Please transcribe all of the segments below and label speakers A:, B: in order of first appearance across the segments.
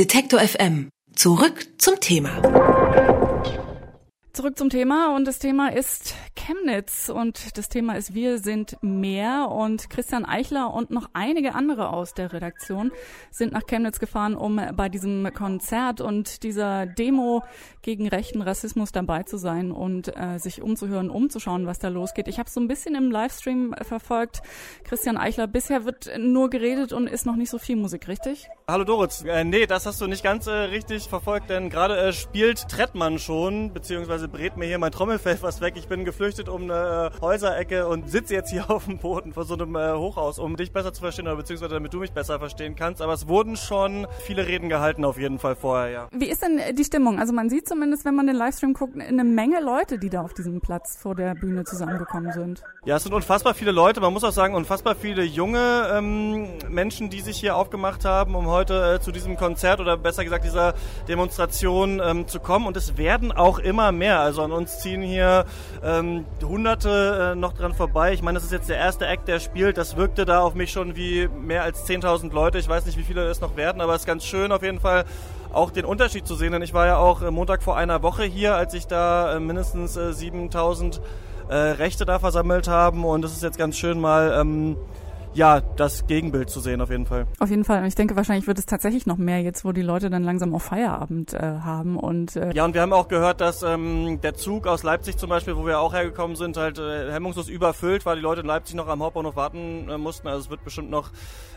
A: Detektor FM. Zurück zum Thema.
B: Zurück zum Thema und das Thema ist Chemnitz und das Thema ist Wir sind mehr und Christian Eichler und noch einige andere aus der Redaktion sind nach Chemnitz gefahren, um bei diesem Konzert und dieser Demo gegen rechten Rassismus dabei zu sein und äh, sich umzuhören, umzuschauen, was da losgeht. Ich habe so ein bisschen im Livestream verfolgt. Christian Eichler, bisher wird nur geredet und ist noch nicht so viel Musik, richtig?
C: Hallo Doritz. Äh, nee, das hast du nicht ganz äh, richtig verfolgt, denn gerade äh, spielt Trettmann schon, beziehungsweise brät mir hier mein Trommelfell fast weg. Ich bin geflüchtet um eine äh, Häuserecke und sitze jetzt hier auf dem Boden vor so einem äh, Hochhaus, um dich besser zu verstehen oder beziehungsweise damit du mich besser verstehen kannst. Aber es wurden schon viele Reden gehalten auf jeden Fall vorher, ja.
B: Wie ist denn die Stimmung? Also man sieht zumindest, wenn man den Livestream guckt, eine Menge Leute, die da auf diesem Platz vor der Bühne zusammengekommen sind.
C: Ja, es sind unfassbar viele Leute. Man muss auch sagen, unfassbar viele junge ähm, Menschen, die sich hier aufgemacht haben, um heute äh, zu diesem Konzert oder besser gesagt dieser Demonstration ähm, zu kommen. Und es werden auch immer mehr mehr. Also an uns ziehen hier ähm, Hunderte äh, noch dran vorbei. Ich meine, das ist jetzt der erste Act, der spielt. Das wirkte da auf mich schon wie mehr als 10.000 Leute. Ich weiß nicht, wie viele es noch werden, aber es ist ganz schön auf jeden Fall auch den Unterschied zu sehen. Denn ich war ja auch äh, Montag vor einer Woche hier, als ich da äh, mindestens äh, 7.000 äh, Rechte da versammelt haben. Und es ist jetzt ganz schön mal... Ähm, ja, das Gegenbild zu sehen auf jeden Fall.
B: Auf jeden Fall. Und ich denke, wahrscheinlich wird es tatsächlich noch mehr jetzt, wo die Leute dann langsam auch Feierabend äh, haben. Und,
C: äh ja, und wir haben auch gehört, dass ähm, der Zug aus Leipzig zum Beispiel, wo wir auch hergekommen sind, halt äh, hemmungslos überfüllt, weil die Leute in Leipzig noch am Hauptbahnhof warten äh, mussten. Also es wird bestimmt noch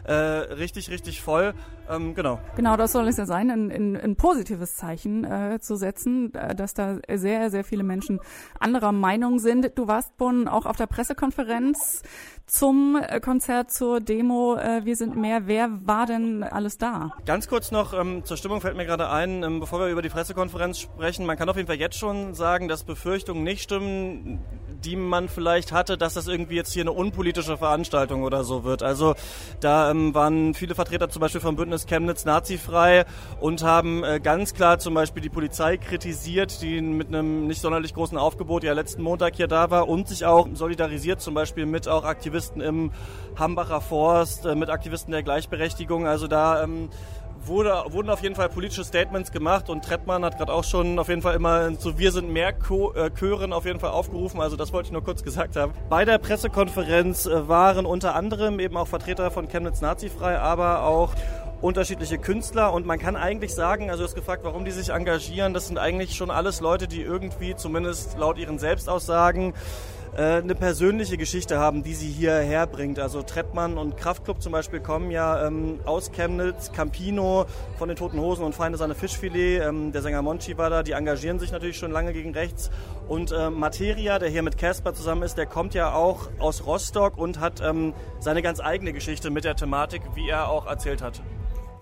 C: äh, richtig, richtig voll. Ähm, genau.
B: Genau, das soll es ja sein, ein, ein, ein positives Zeichen äh, zu setzen, äh, dass da sehr, sehr viele Menschen anderer Meinung sind. Du warst, Bonn, auch auf der Pressekonferenz zum äh, Konzert, zur Demo äh, Wir sind mehr. Wer war denn alles da?
C: Ganz kurz noch ähm, zur Stimmung fällt mir gerade ein, ähm, bevor wir über die Pressekonferenz sprechen. Man kann auf jeden Fall jetzt schon sagen, dass Befürchtungen nicht stimmen, die man vielleicht hatte, dass das irgendwie jetzt hier eine unpolitische Veranstaltung oder so wird. Also da ähm, waren viele Vertreter zum Beispiel vom Bündnis Chemnitz nazifrei und haben äh, ganz klar zum Beispiel die Polizei kritisiert, die mit einem nicht sonderlich großen Aufgebot ja letzten Montag hier da war und sich auch solidarisiert zum Beispiel mit auch Aktivisten im Hambacher Forst, äh, mit Aktivisten der Gleichberechtigung. Also da ähm, wurde, wurden auf jeden Fall politische Statements gemacht und Trettmann hat gerade auch schon auf jeden Fall immer zu Wir sind mehr äh, Chören auf jeden Fall aufgerufen. Also das wollte ich nur kurz gesagt haben. Bei der Pressekonferenz äh, waren unter anderem eben auch Vertreter von Chemnitz Nazifrei, aber auch unterschiedliche Künstler und man kann eigentlich sagen, also du hast gefragt, warum die sich engagieren, das sind eigentlich schon alles Leute, die irgendwie, zumindest laut ihren Selbstaussagen, eine persönliche Geschichte haben, die sie hierher bringt. Also Trettmann und Kraftklub zum Beispiel kommen ja ähm, aus Chemnitz, Campino von den Toten Hosen und Feinde seine Fischfilet, ähm, der Sänger Monchi war da, die engagieren sich natürlich schon lange gegen rechts. Und äh, Materia, der hier mit Casper zusammen ist, der kommt ja auch aus Rostock und hat ähm, seine ganz eigene Geschichte mit der Thematik, wie er auch erzählt hat.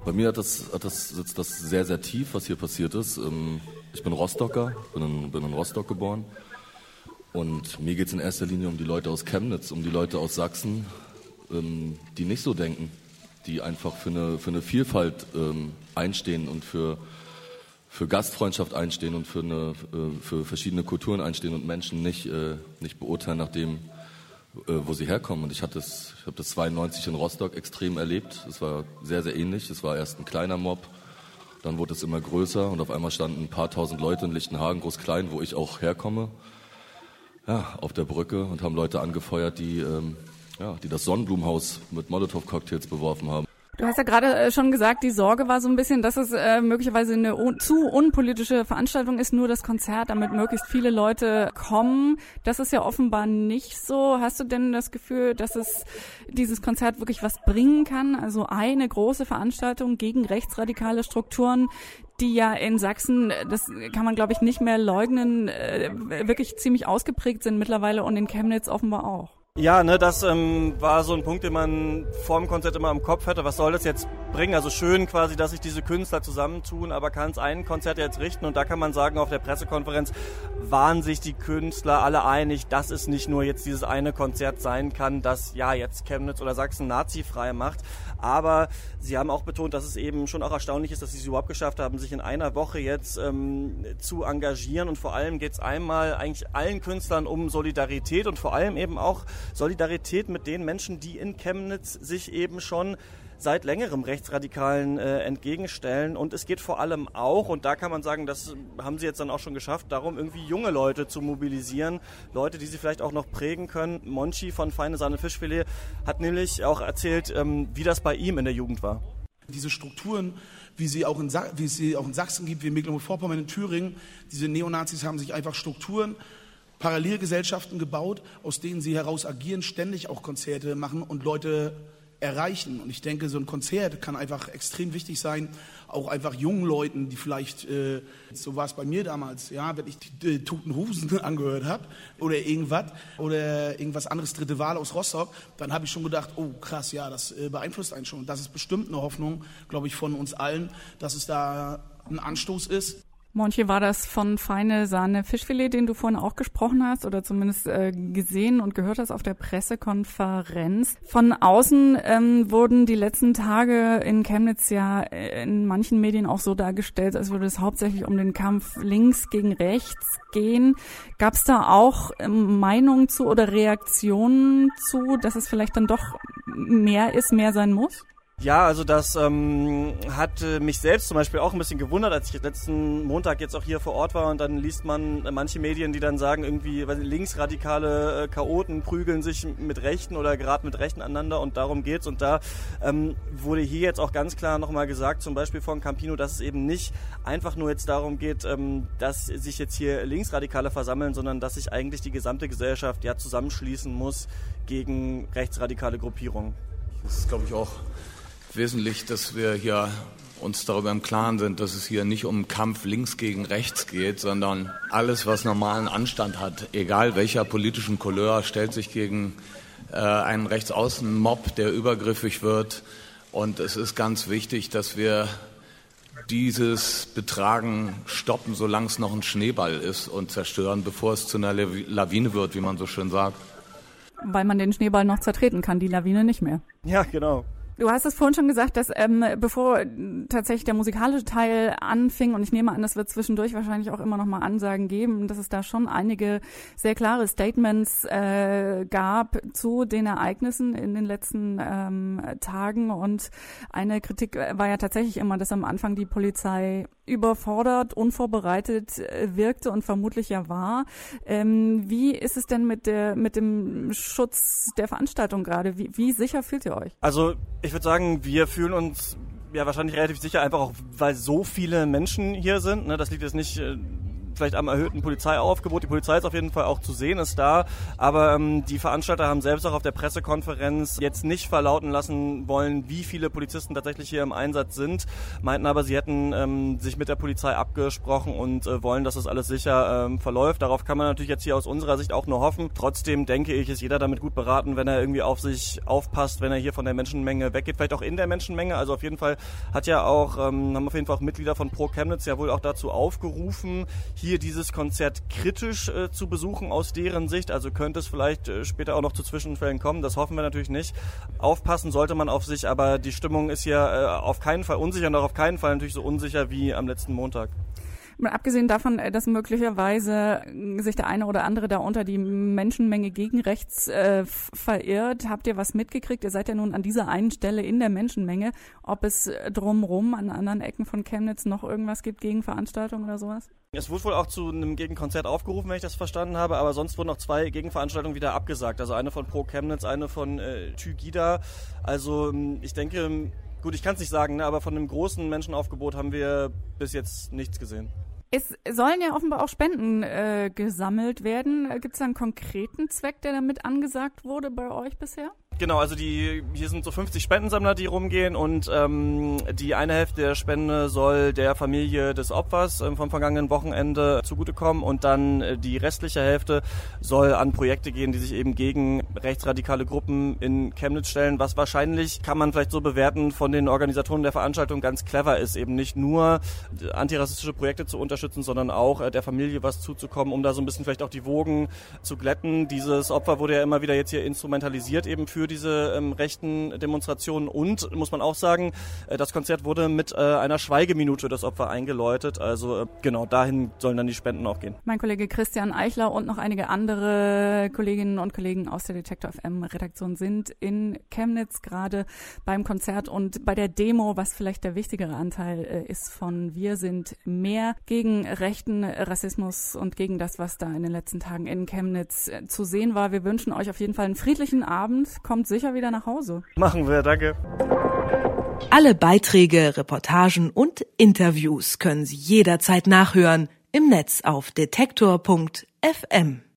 D: Bei mir hat das, hat das, sitzt das sehr, sehr tief, was hier passiert ist. Ähm, ich bin Rostocker, bin in, bin in Rostock geboren. Und mir geht es in erster Linie um die Leute aus Chemnitz, um die Leute aus Sachsen, ähm, die nicht so denken, die einfach für eine, für eine Vielfalt ähm, einstehen und für, für Gastfreundschaft einstehen und für, eine, äh, für verschiedene Kulturen einstehen und Menschen nicht, äh, nicht beurteilen nach dem, äh, wo sie herkommen. Und ich hatte das, ich habe das 92 in Rostock extrem erlebt. Es war sehr, sehr ähnlich. Es war erst ein kleiner Mob, dann wurde es immer größer und auf einmal standen ein paar tausend Leute in Lichtenhagen, groß-klein, wo ich auch herkomme ja, auf der Brücke und haben Leute angefeuert, die, ähm, ja, die das Sonnenblumenhaus mit Molotow-Cocktails beworfen haben.
B: Du hast ja gerade äh, schon gesagt, die Sorge war so ein bisschen, dass es äh, möglicherweise eine un zu unpolitische Veranstaltung ist, nur das Konzert, damit möglichst viele Leute kommen. Das ist ja offenbar nicht so. Hast du denn das Gefühl, dass es dieses Konzert wirklich was bringen kann? Also eine große Veranstaltung gegen rechtsradikale Strukturen, die ja in Sachsen, das kann man glaube ich nicht mehr leugnen, äh, wirklich ziemlich ausgeprägt sind mittlerweile und in Chemnitz offenbar auch.
C: Ja, ne, das ähm, war so ein Punkt, den man vor dem Konzert immer im Kopf hatte. Was soll das jetzt bringen? Also schön quasi, dass sich diese Künstler zusammentun, aber kann es ein Konzert jetzt richten? Und da kann man sagen, auf der Pressekonferenz waren sich die Künstler alle einig, dass es nicht nur jetzt dieses eine Konzert sein kann, das ja jetzt Chemnitz oder Sachsen nazifrei macht. Aber sie haben auch betont, dass es eben schon auch erstaunlich ist, dass sie es überhaupt geschafft haben, sich in einer Woche jetzt ähm, zu engagieren. Und vor allem geht es einmal eigentlich allen Künstlern um Solidarität und vor allem eben auch Solidarität mit den Menschen, die in Chemnitz sich eben schon seit längerem Rechtsradikalen äh, entgegenstellen. Und es geht vor allem auch, und da kann man sagen, das haben sie jetzt dann auch schon geschafft, darum, irgendwie junge Leute zu mobilisieren. Leute, die sie vielleicht auch noch prägen können. Monchi von Feine Sahne Fischfilet hat nämlich auch erzählt, ähm, wie das bei ihm in der Jugend war.
E: Diese Strukturen, wie, sie auch in, wie es sie auch in Sachsen gibt, wie in Mecklenburg-Vorpommern, in Thüringen, diese Neonazis haben sich einfach Strukturen Parallelgesellschaften gebaut, aus denen sie heraus agieren, ständig auch Konzerte machen und Leute erreichen. Und ich denke, so ein Konzert kann einfach extrem wichtig sein, auch einfach jungen Leuten, die vielleicht, äh, so war es bei mir damals, ja, wenn ich die äh, Toten Husen angehört habe oder irgendwas oder irgendwas anderes, dritte Wahl aus Rostock, dann habe ich schon gedacht, oh krass, ja, das äh, beeinflusst einen schon. Und das ist bestimmt eine Hoffnung, glaube ich, von uns allen, dass es da ein Anstoß ist.
B: Monche, war das von Feine Sahne Fischfilet, den du vorhin auch gesprochen hast oder zumindest äh, gesehen und gehört hast auf der Pressekonferenz? Von außen ähm, wurden die letzten Tage in Chemnitz ja äh, in manchen Medien auch so dargestellt, als würde es hauptsächlich um den Kampf links gegen rechts gehen. Gab es da auch ähm, Meinungen zu oder Reaktionen zu, dass es vielleicht dann doch mehr ist, mehr sein muss?
C: Ja, also das ähm, hat mich selbst zum Beispiel auch ein bisschen gewundert, als ich letzten Montag jetzt auch hier vor Ort war und dann liest man äh, manche Medien, die dann sagen, irgendwie weil linksradikale äh, Chaoten prügeln sich mit Rechten oder gerade mit Rechten aneinander und darum geht's. Und da ähm, wurde hier jetzt auch ganz klar nochmal gesagt, zum Beispiel von Campino, dass es eben nicht einfach nur jetzt darum geht, ähm, dass sich jetzt hier Linksradikale versammeln, sondern dass sich eigentlich die gesamte Gesellschaft ja zusammenschließen muss gegen rechtsradikale Gruppierungen.
F: Das ist, glaube ich, auch wesentlich, dass wir hier uns darüber im Klaren sind, dass es hier nicht um Kampf links gegen rechts geht, sondern alles, was normalen Anstand hat, egal welcher politischen Couleur, stellt sich gegen äh, einen Rechtsaußen-Mob, der übergriffig wird. Und es ist ganz wichtig, dass wir dieses Betragen stoppen, solange es noch ein Schneeball ist und zerstören, bevor es zu einer Lawine wird, wie man so schön sagt.
B: Weil man den Schneeball noch zertreten kann, die Lawine nicht mehr.
C: Ja, genau.
B: Du hast es vorhin schon gesagt, dass ähm, bevor tatsächlich der musikalische Teil anfing, und ich nehme an, das wird zwischendurch wahrscheinlich auch immer noch mal Ansagen geben, dass es da schon einige sehr klare Statements äh, gab zu den Ereignissen in den letzten ähm, Tagen. Und eine Kritik war ja tatsächlich immer, dass am Anfang die Polizei überfordert, unvorbereitet äh, wirkte und vermutlich ja war. Ähm, wie ist es denn mit der mit dem Schutz der Veranstaltung gerade? Wie, wie sicher fühlt ihr euch?
C: Also ich würde sagen, wir fühlen uns ja wahrscheinlich relativ sicher, einfach auch weil so viele Menschen hier sind. Ne? Das liegt jetzt nicht äh, vielleicht am erhöhten Polizeiaufgebot. Die Polizei ist auf jeden Fall auch zu sehen, ist da. Aber ähm, die Veranstalter haben selbst auch auf der Pressekonferenz jetzt nicht verlauten lassen wollen, wie viele Polizisten tatsächlich hier im Einsatz sind. Meinten aber, sie hätten ähm, sich mit der Polizei abgesprochen und äh, wollen, dass das alles sicher ähm, verläuft. Darauf kann man natürlich jetzt hier aus unserer Sicht auch nur hoffen. Trotzdem denke ich, ist jeder damit gut beraten, wenn er irgendwie auf sich aufpasst, wenn er hier von der Menschenmenge weggeht, vielleicht auch in der Menschenmenge. Also auf jeden Fall hat ja auch, ähm, haben auf jeden Fall auch Mitglieder von Pro Chemnitz ja wohl auch dazu aufgerufen, hier hier dieses Konzert kritisch äh, zu besuchen aus deren Sicht. Also könnte es vielleicht äh, später auch noch zu Zwischenfällen kommen. Das hoffen wir natürlich nicht. Aufpassen sollte man auf sich, aber die Stimmung ist ja äh, auf keinen Fall unsicher und auch auf keinen Fall natürlich so unsicher wie am letzten Montag.
B: Abgesehen davon, äh, dass möglicherweise äh, sich der eine oder andere da unter die Menschenmenge gegen rechts äh, verirrt, habt ihr was mitgekriegt? Ihr seid ja nun an dieser einen Stelle in der Menschenmenge, ob es äh, drumrum an anderen Ecken von Chemnitz noch irgendwas gibt gegen Veranstaltungen oder sowas?
C: Es wurde wohl auch zu einem Gegenkonzert aufgerufen, wenn ich das verstanden habe, aber sonst wurden noch zwei Gegenveranstaltungen wieder abgesagt. Also eine von Pro Chemnitz, eine von äh, Tygida. Also ähm, ich denke, gut, ich kann es nicht sagen, ne, aber von einem großen Menschenaufgebot haben wir bis jetzt nichts gesehen.
B: Es sollen ja offenbar auch Spenden äh, gesammelt werden. Gibt es da einen konkreten Zweck, der damit angesagt wurde bei euch bisher?
C: Genau, also die hier sind so 50 Spendensammler, die rumgehen und ähm, die eine Hälfte der Spende soll der Familie des Opfers ähm, vom vergangenen Wochenende zugutekommen und dann äh, die restliche Hälfte soll an Projekte gehen, die sich eben gegen rechtsradikale Gruppen in Chemnitz stellen, was wahrscheinlich kann man vielleicht so bewerten von den Organisatoren der Veranstaltung ganz clever ist, eben nicht nur antirassistische Projekte zu unterstützen, sondern auch äh, der Familie was zuzukommen, um da so ein bisschen vielleicht auch die Wogen zu glätten. Dieses Opfer wurde ja immer wieder jetzt hier instrumentalisiert eben für diese ähm, rechten Demonstrationen und, muss man auch sagen, äh, das Konzert wurde mit äh, einer Schweigeminute das Opfer eingeläutet. Also äh, genau, dahin sollen dann die Spenden auch gehen.
B: Mein Kollege Christian Eichler und noch einige andere Kolleginnen und Kollegen aus der Detektor FM Redaktion sind in Chemnitz gerade beim Konzert und bei der Demo, was vielleicht der wichtigere Anteil äh, ist von Wir sind mehr gegen rechten Rassismus und gegen das, was da in den letzten Tagen in Chemnitz äh, zu sehen war. Wir wünschen euch auf jeden Fall einen friedlichen Abend. Kommt sicher wieder nach Hause.
C: Machen wir, danke.
A: Alle Beiträge, Reportagen und Interviews können Sie jederzeit nachhören im Netz auf detektor.fm.